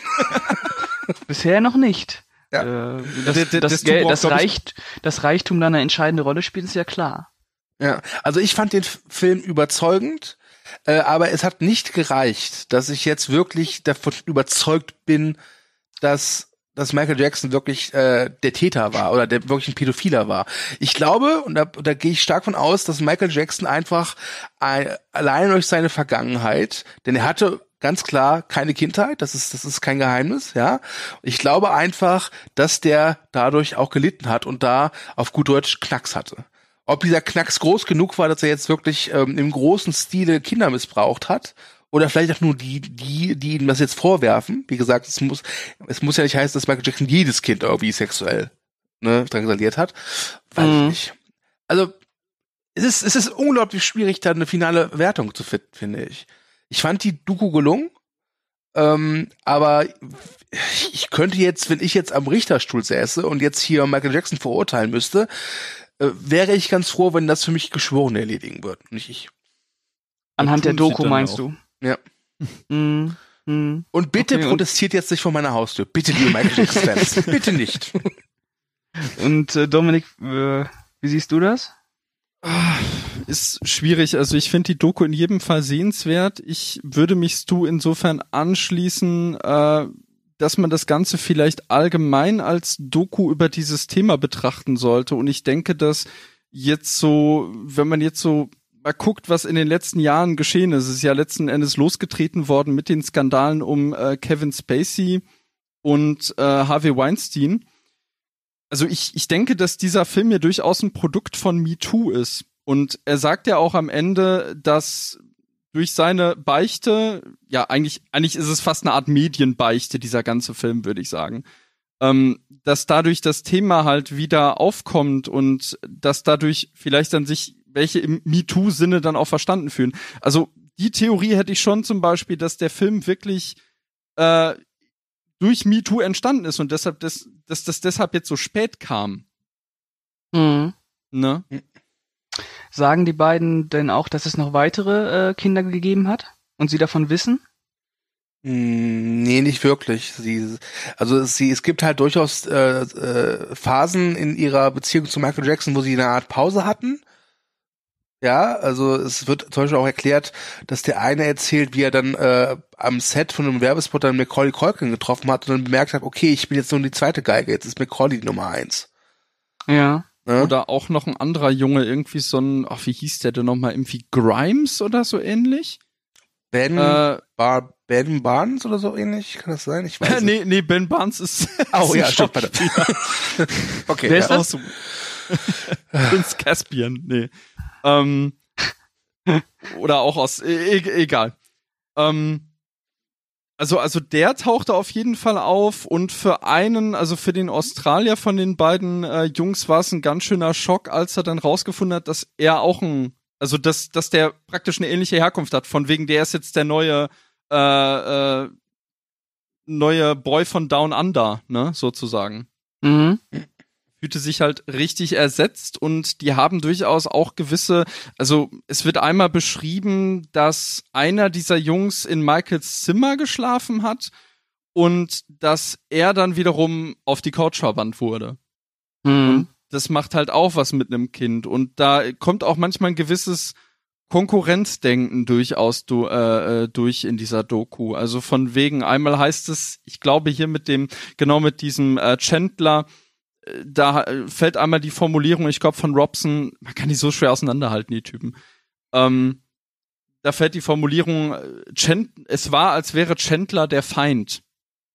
*laughs* Bisher noch nicht. Ja. Äh, das, das, das das, ich- Reicht, das Reichtum da eine entscheidende Rolle spielt, ist ja klar. Ja, also ich fand den Film überzeugend, äh, aber es hat nicht gereicht, dass ich jetzt wirklich davon überzeugt bin, dass dass Michael Jackson wirklich äh, der Täter war oder der wirklich ein Pädophiler war. Ich glaube, und da, da gehe ich stark von aus, dass Michael Jackson einfach ein, allein durch seine Vergangenheit, denn er hatte ganz klar keine Kindheit, das ist das ist kein Geheimnis, ja. Ich glaube einfach, dass der dadurch auch gelitten hat und da auf gut Deutsch Knacks hatte. Ob dieser Knacks groß genug war, dass er jetzt wirklich ähm, im großen Stile Kinder missbraucht hat, oder vielleicht auch nur die, die, die ihm das jetzt vorwerfen. Wie gesagt, es muss, es muss ja nicht heißen, dass Michael Jackson jedes Kind irgendwie sexuell ne, drangsaliert hat. Weiß Mhm. ich nicht. Also, es ist, es ist unglaublich schwierig, da eine finale Wertung zu finden, finde ich. Ich fand die Doku gelungen, ähm, aber ich könnte jetzt, wenn ich jetzt am Richterstuhl säße und jetzt hier Michael Jackson verurteilen müsste, äh, wäre ich ganz froh, wenn das für mich Geschworene erledigen würden, nicht ich. Anhand der Doku meinst auch. du? Ja. Hm. Und bitte okay, protestiert jetzt nicht vor meiner Haustür. Bitte, liebe Michael Jackson-Fans. *laughs* bitte nicht. Und äh, Dominik, äh, wie siehst du das? Ist schwierig. Also ich finde die Doku in jedem Fall sehenswert. Ich würde mich Stu insofern anschließen, äh, dass man das Ganze vielleicht allgemein als Doku über dieses Thema betrachten sollte. Und ich denke, dass jetzt so, wenn man jetzt so mal guckt, was in den letzten Jahren geschehen ist, ist ja letzten Endes losgetreten worden mit den Skandalen um äh, Kevin Spacey und äh, Harvey Weinstein also ich, ich denke, dass dieser Film ja durchaus ein Produkt von MeToo ist. Und er sagt ja auch am Ende, dass durch seine Beichte, ja, eigentlich, eigentlich ist es fast eine Art Medienbeichte, dieser ganze Film, würde ich sagen. Ähm, dass dadurch das Thema halt wieder aufkommt und dass dadurch vielleicht dann sich welche im MeToo-Sinne dann auch verstanden fühlen. Also die Theorie hätte ich schon zum Beispiel, dass der Film wirklich äh, durch MeToo entstanden ist und deshalb, dass das, das deshalb jetzt so spät kam. Mhm. Ne? Sagen die beiden denn auch, dass es noch weitere äh, Kinder gegeben hat und sie davon wissen? Hm, nee, nicht wirklich. Sie, also sie, es gibt halt durchaus äh, äh, Phasen in ihrer Beziehung zu Michael Jackson, wo sie eine Art Pause hatten ja, also es wird zum Beispiel auch erklärt, dass der eine erzählt, wie er dann äh, am Set von einem Werbespot dann Macaulay Culkin getroffen hat und dann bemerkt hat, okay, ich bin jetzt nur die zweite Geige, jetzt ist Macaulay die Nummer eins. Ja. ja. Oder auch noch ein anderer Junge, irgendwie so ein, ach, wie hieß der denn nochmal, irgendwie Grimes oder so ähnlich? Ben, äh, Bar, Ben Barnes oder so ähnlich, kann das sein? Ich weiß *laughs* nee, nee, Ben Barnes ist. *laughs* Oh ja, *laughs* stimmt. okay. Wer ist das? Prinz Caspian, nee. Ähm, *laughs* oder auch aus, e, e egal. Ähm, also, also der tauchte auf jeden Fall auf und für einen, also für den Australier von den beiden äh, Jungs war es ein ganz schöner Schock, als er dann rausgefunden hat, dass er auch ein, also dass, dass der praktisch eine ähnliche Herkunft hat, von wegen der ist jetzt der neue, äh, äh, neue Boy von Down Under, ne, sozusagen. Mhm fühlte sich halt richtig ersetzt und die haben durchaus auch gewisse, also es wird einmal beschrieben, dass einer dieser Jungs in Michaels Zimmer geschlafen hat und dass er dann wiederum auf die Couch verbannt wurde. Mhm. Das macht halt auch was mit einem Kind und da kommt auch manchmal ein gewisses Konkurrenzdenken durchaus du, äh, äh, durch in dieser Doku. Also von wegen, einmal heißt es, ich glaube hier mit dem, genau mit diesem äh, Chandler, da fällt einmal die Formulierung, ich glaube von Robson, man kann die so schwer auseinanderhalten, die Typen. Ähm, da fällt die Formulierung, Chand es war, als wäre Chandler der Feind,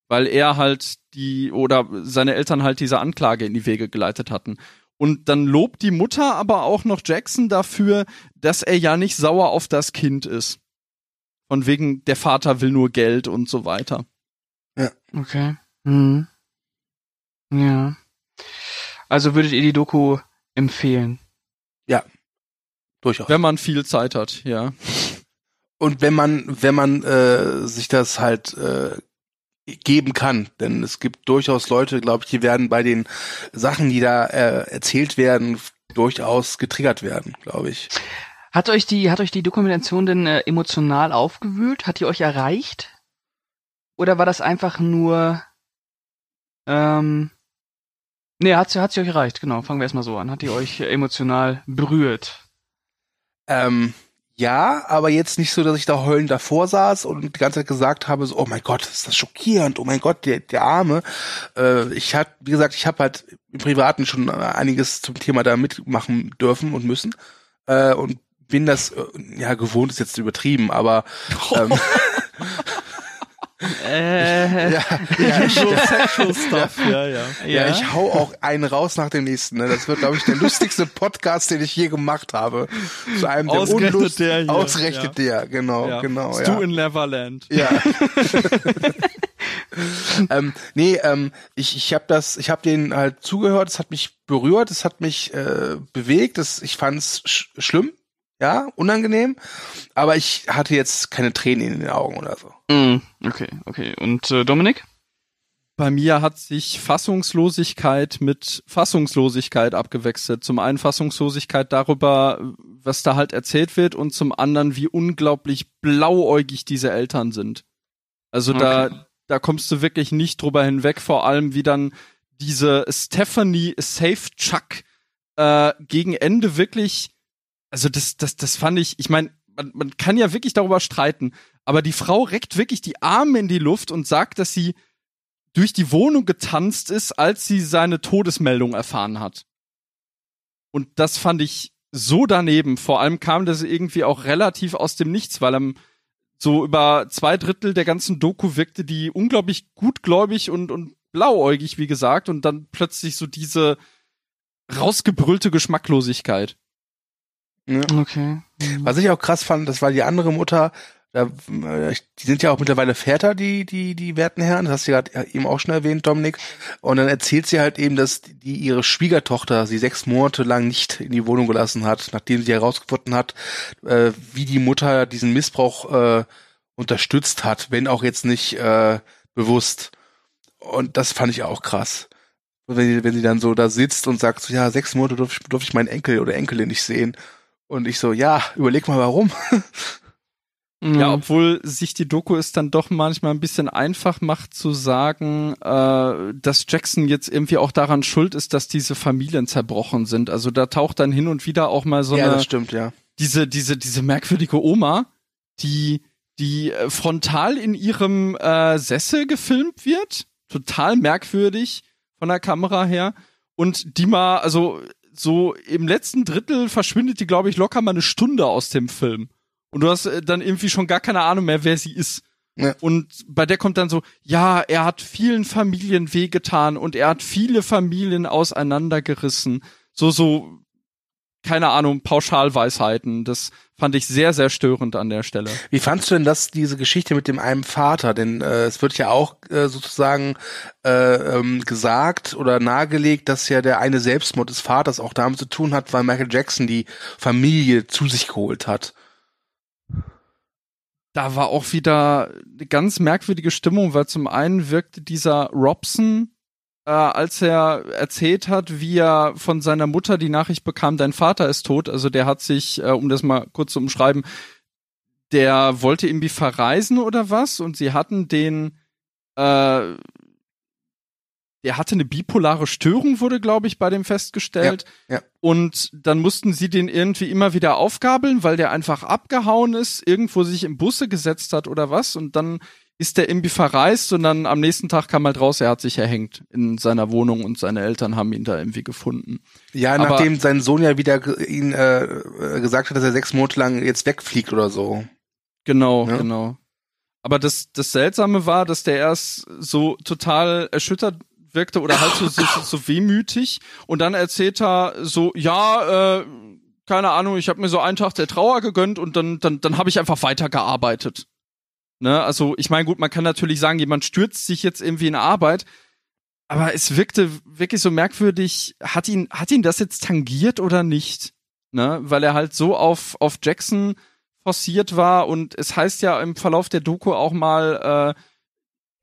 weil er halt die oder seine Eltern halt diese Anklage in die Wege geleitet hatten. Und dann lobt die Mutter aber auch noch Jackson dafür, dass er ja nicht sauer auf das Kind ist. Von wegen, der Vater will nur Geld und so weiter. Ja. Okay. Mhm. Ja. Also würdet ihr die Doku empfehlen? Ja, durchaus. Wenn man viel Zeit hat, ja. Und wenn man, wenn man äh, sich das halt äh, geben kann, denn es gibt durchaus Leute, glaube ich, die werden bei den Sachen, die da äh, erzählt werden, durchaus getriggert werden, glaube ich. Hat euch die, hat euch die Dokumentation denn äh, emotional aufgewühlt? Hat die euch erreicht? Oder war das einfach nur ähm, Nee, hat sie, hat sie euch erreicht, genau. Fangen wir erstmal so an. Hat die euch emotional berührt? Ähm, ja, aber jetzt nicht so, dass ich da heulend davor saß und die ganze Zeit gesagt habe, so, oh mein Gott, ist das schockierend, oh mein Gott, der, der Arme. Äh, ich hab, wie gesagt, ich habe halt im Privaten schon einiges zum Thema da mitmachen dürfen und müssen. Äh, und bin das, äh, ja, gewohnt ist jetzt übertrieben, aber *laughs* ähm, *laughs* Äh, ja, ja, *laughs* so sexual stuff, ja, ja. Ja, ich hau auch einen raus nach dem nächsten. Ne? Das wird, glaube ich, der lustigste Podcast, den ich je gemacht habe. Zu einem der Ausgerechnet Unlust der hier. Ausgerechnet ja. der, genau, ja. genau. Stu ja. in Neverland. Ja. *laughs* *laughs* ähm, nee, ähm, ich, ich habe das, ich habe den halt zugehört, es hat mich berührt, es hat mich äh, bewegt, das, ich fand's sch schlimm, ja, unangenehm, aber ich hatte jetzt keine Tränen in den Augen oder so. Mm, okay, okay. Und äh, Dominik? Bei mir hat sich Fassungslosigkeit mit Fassungslosigkeit abgewechselt. Zum einen Fassungslosigkeit darüber, was da halt erzählt wird und zum anderen, wie unglaublich blauäugig diese Eltern sind. Also okay. da, da kommst du wirklich nicht drüber hinweg, vor allem wie dann diese Stephanie Safe Chuck äh, gegen Ende wirklich, also das, das, das fand ich, ich meine, man, man kann ja wirklich darüber streiten, aber die Frau reckt wirklich die Arme in die Luft und sagt, dass sie durch die Wohnung getanzt ist, als sie seine Todesmeldung erfahren hat. Und das fand ich so daneben. Vor allem kam das irgendwie auch relativ aus dem Nichts, weil am so über zwei Drittel der ganzen Doku wirkte die unglaublich gutgläubig und, und blauäugig, wie gesagt, und dann plötzlich so diese rausgebrüllte Geschmacklosigkeit. Ja. Okay. Was ich auch krass fand, das war die andere Mutter, da, äh, die sind ja auch mittlerweile Väter, die, die, die werten Herren. Das hast du gerade eben auch schon erwähnt, Dominik. Und dann erzählt sie halt eben, dass die ihre Schwiegertochter sie sechs Monate lang nicht in die Wohnung gelassen hat, nachdem sie herausgefunden hat, äh, wie die Mutter diesen Missbrauch äh, unterstützt hat, wenn auch jetzt nicht äh, bewusst. Und das fand ich auch krass. Wenn sie, wenn sie dann so da sitzt und sagt, so, ja, sechs Monate durfte ich, durf ich meinen Enkel oder Enkelin nicht sehen. Und ich so, ja, überleg mal warum. Ja, mhm. obwohl sich die Doku es dann doch manchmal ein bisschen einfach macht zu sagen, äh, dass Jackson jetzt irgendwie auch daran schuld ist, dass diese Familien zerbrochen sind. Also da taucht dann hin und wieder auch mal so ja, eine das stimmt, ja. diese diese diese merkwürdige Oma, die die äh, frontal in ihrem äh, Sessel gefilmt wird, total merkwürdig von der Kamera her und die mal also so im letzten Drittel verschwindet die glaube ich locker mal eine Stunde aus dem Film. Und du hast äh, dann irgendwie schon gar keine Ahnung mehr, wer sie ist. Ja. Und bei der kommt dann so, ja, er hat vielen Familien wehgetan und er hat viele Familien auseinandergerissen. So, so, keine Ahnung, Pauschalweisheiten. Das fand ich sehr, sehr störend an der Stelle. Wie fandst du denn das, diese Geschichte mit dem einen Vater? Denn äh, es wird ja auch äh, sozusagen äh, ähm, gesagt oder nahegelegt, dass ja der eine Selbstmord des Vaters auch damit zu tun hat, weil Michael Jackson die Familie zu sich geholt hat da war auch wieder eine ganz merkwürdige Stimmung, weil zum einen wirkte dieser Robson, äh, als er erzählt hat, wie er von seiner Mutter die Nachricht bekam, dein Vater ist tot. Also der hat sich, äh, um das mal kurz zu umschreiben, der wollte irgendwie verreisen oder was und sie hatten den äh, der hatte eine bipolare Störung, wurde, glaube ich, bei dem festgestellt. Ja, ja. Und dann mussten sie den irgendwie immer wieder aufgabeln, weil der einfach abgehauen ist, irgendwo sich im Busse gesetzt hat oder was. Und dann ist der irgendwie verreist und dann am nächsten Tag kam halt raus, er hat sich erhängt in seiner Wohnung und seine Eltern haben ihn da irgendwie gefunden. Ja, Aber, nachdem sein Sohn ja wieder ihn äh, gesagt hat, dass er sechs Monate lang jetzt wegfliegt oder so. Genau, ja? genau. Aber das, das Seltsame war, dass der erst so total erschüttert wirkte oder halt so, so, so wehmütig und dann erzählt er so, ja, äh, keine Ahnung, ich habe mir so einen Tag der Trauer gegönnt und dann, dann, dann habe ich einfach weitergearbeitet. Ne? Also ich meine, gut, man kann natürlich sagen, jemand stürzt sich jetzt irgendwie in Arbeit, aber es wirkte wirklich so merkwürdig, hat ihn, hat ihn das jetzt tangiert oder nicht? Ne? Weil er halt so auf, auf Jackson forciert war und es heißt ja im Verlauf der Doku auch mal, äh,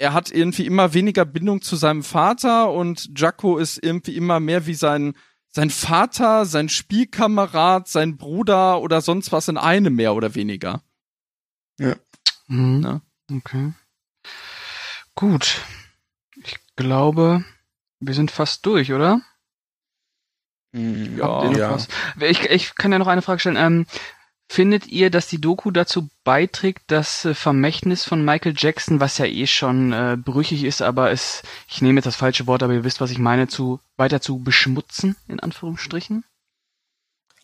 er hat irgendwie immer weniger Bindung zu seinem Vater und Jaco ist irgendwie immer mehr wie sein sein Vater, sein Spielkamerad, sein Bruder oder sonst was in einem mehr oder weniger. Ja. Mhm. ja. Okay. Gut. Ich glaube, wir sind fast durch, oder? Ja. ja. Ich, ich kann ja noch eine Frage stellen. Ähm, Findet ihr, dass die Doku dazu beiträgt, das äh, Vermächtnis von Michael Jackson, was ja eh schon äh, brüchig ist, aber es, ich nehme jetzt das falsche Wort, aber ihr wisst, was ich meine, zu weiter zu beschmutzen, in Anführungsstrichen?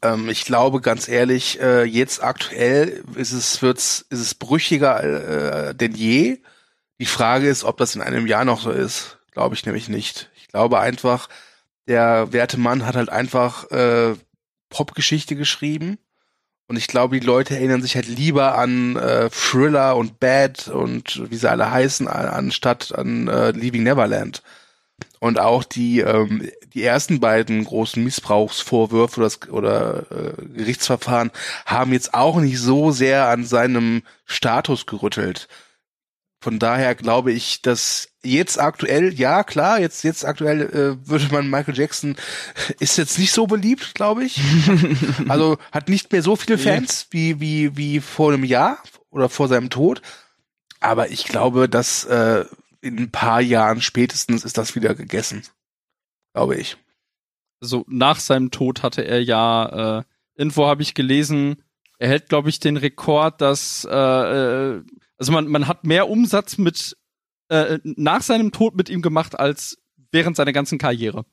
Ähm, ich glaube, ganz ehrlich, äh, jetzt aktuell ist es, wird's, ist es brüchiger äh, denn je. Die Frage ist, ob das in einem Jahr noch so ist. Glaube ich nämlich nicht. Ich glaube einfach, der werte Mann hat halt einfach äh, Popgeschichte geschrieben und ich glaube, die Leute erinnern sich halt lieber an äh, Thriller und Bad und wie sie alle heißen, anstatt an äh, Leaving Neverland. Und auch die, ähm, die ersten beiden großen Missbrauchsvorwürfe oder, oder äh, Gerichtsverfahren haben jetzt auch nicht so sehr an seinem Status gerüttelt. Von daher glaube ich, dass jetzt aktuell, ja klar, jetzt jetzt aktuell äh, würde man Michael Jackson *laughs* ist jetzt nicht so beliebt, glaube ich. *laughs* also hat nicht mehr so viele Fans wie wie wie vor einem Jahr oder vor seinem Tod. aber ich glaube, dass äh, in ein paar Jahren spätestens ist das wieder gegessen. Glaube ich. Also nach seinem Tod hatte er ja, äh, irgendwo habe ich gelesen, er hält, glaube ich, den Rekord, dass äh, äh, also man, man hat mehr Umsatz mit äh, nach seinem Tod mit ihm gemacht als während seiner ganzen Karriere.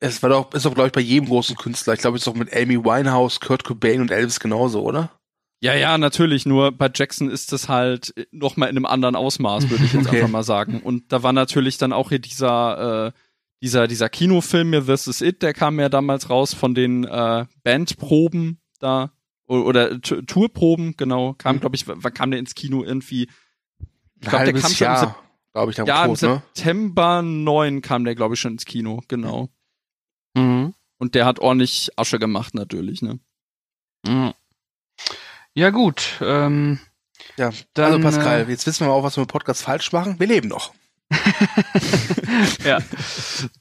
Es war doch, ist doch, glaube ich, bei jedem großen Künstler. Ich glaube, es ist doch mit Amy Winehouse, Kurt Cobain und Elvis genauso, oder? Ja, ja, natürlich. Nur bei Jackson ist das halt noch mal in einem anderen Ausmaß, würde ich jetzt *laughs* okay. einfach mal sagen. Und da war natürlich dann auch hier dieser, äh, dieser, dieser Kinofilm mir This Is It, der kam ja damals raus von den äh, Bandproben da oder, Tourproben, genau, kam, mhm. glaube ich, wann kam der ins Kino irgendwie? Ich glaube, der kam Jahr, schon glaube ich, ja, tot, im ne? September 9 kam der, glaube ich, schon ins Kino, genau. Mhm. Und der hat ordentlich Asche gemacht, natürlich, ne? Mhm. Ja, gut. Ähm, ja, dann, also Pascal, äh, jetzt wissen wir auch, was wir mit Podcast falsch machen. Wir leben noch. *laughs* ja,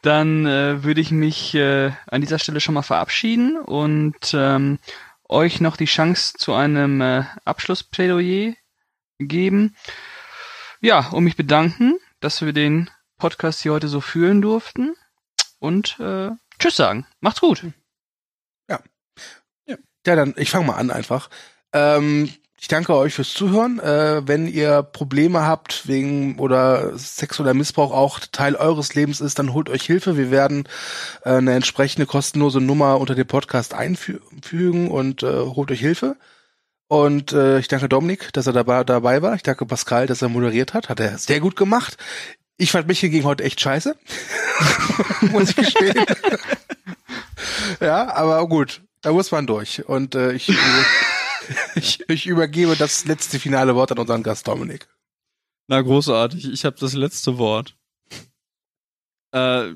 dann äh, würde ich mich äh, an dieser Stelle schon mal verabschieden und ähm, euch noch die Chance zu einem äh, Abschlussplädoyer geben. Ja, und mich bedanken, dass wir den Podcast hier heute so fühlen durften und äh, Tschüss sagen. Macht's gut. Ja. Ja, dann ich fange mal an einfach. Ähm, ich danke euch fürs Zuhören. Äh, wenn ihr Probleme habt wegen oder sexueller Missbrauch auch Teil eures Lebens ist, dann holt euch Hilfe. Wir werden äh, eine entsprechende kostenlose Nummer unter dem Podcast einfügen und äh, holt euch Hilfe. Und äh, ich danke Dominik, dass er dabei, dabei war. Ich danke Pascal, dass er moderiert hat. Hat er sehr gut gemacht. Ich fand mich hingegen heute echt scheiße. *laughs* muss ich gestehen. *laughs* ja, aber gut. Da muss man durch. Und äh, ich *laughs* *laughs* ich, ich übergebe das letzte finale Wort an unseren Gast Dominik. Na, großartig. Ich habe das letzte Wort. Äh, *laughs*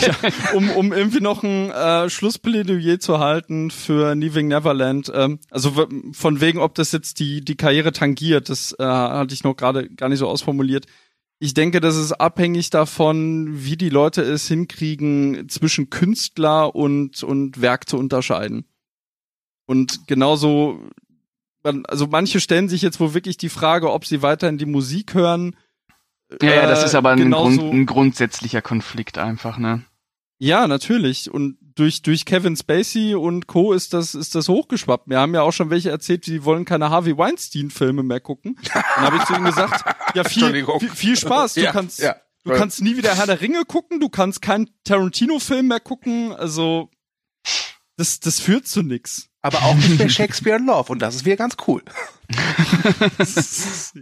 ja, um, um irgendwie noch ein äh, Schlussplädoyer zu halten für Leaving Neverland. Ähm, also von wegen, ob das jetzt die, die Karriere tangiert, das äh, hatte ich noch gerade gar nicht so ausformuliert. Ich denke, das ist abhängig davon, wie die Leute es hinkriegen, zwischen Künstler und, und Werk zu unterscheiden. Und genauso, also manche stellen sich jetzt wohl wirklich die Frage, ob sie weiterhin die Musik hören. Ja, ja das ist aber ein, Grund, ein grundsätzlicher Konflikt einfach, ne? Ja, natürlich. Und durch, durch Kevin Spacey und Co. ist das, ist das hochgeschwappt. Wir haben ja auch schon welche erzählt, die wollen keine Harvey Weinstein-Filme mehr gucken. Dann habe ich zu ihnen gesagt, *laughs* ja, viel, viel, viel Spaß. Du ja, kannst, ja. du kannst nie wieder Herr der Ringe gucken, du kannst keinen Tarantino-Film mehr gucken. Also, das, das führt zu nix aber auch nicht mehr *laughs* Shakespeare in Love und das ist wieder ganz cool. *laughs* das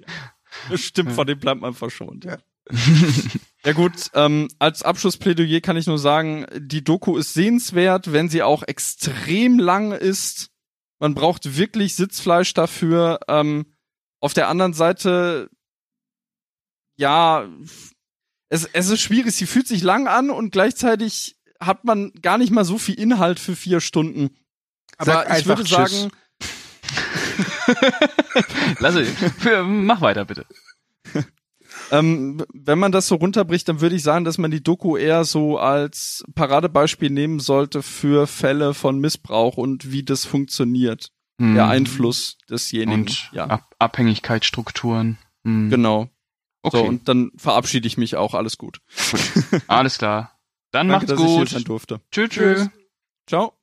stimmt, von dem bleibt man verschont. Ja. *laughs* ja gut, ähm, als Abschlussplädoyer kann ich nur sagen, die Doku ist sehenswert, wenn sie auch extrem lang ist. Man braucht wirklich Sitzfleisch dafür. Ähm, auf der anderen Seite, ja, es, es ist schwierig. Sie fühlt sich lang an und gleichzeitig hat man gar nicht mal so viel Inhalt für vier Stunden. Aber Sag ich würde sagen. *laughs* Lass es, mach weiter, bitte. Ähm, wenn man das so runterbricht, dann würde ich sagen, dass man die Doku eher so als Paradebeispiel nehmen sollte für Fälle von Missbrauch und wie das funktioniert. Mhm. Der Einfluss desjenigen. Und ja. Ab Abhängigkeitsstrukturen. Mhm. Genau. Okay. So, und dann verabschiede ich mich auch. Alles gut. gut. Alles klar. Dann Danke, macht's gut. Dass ich hier sein durfte. Tschüss. Tschüss. Ciao.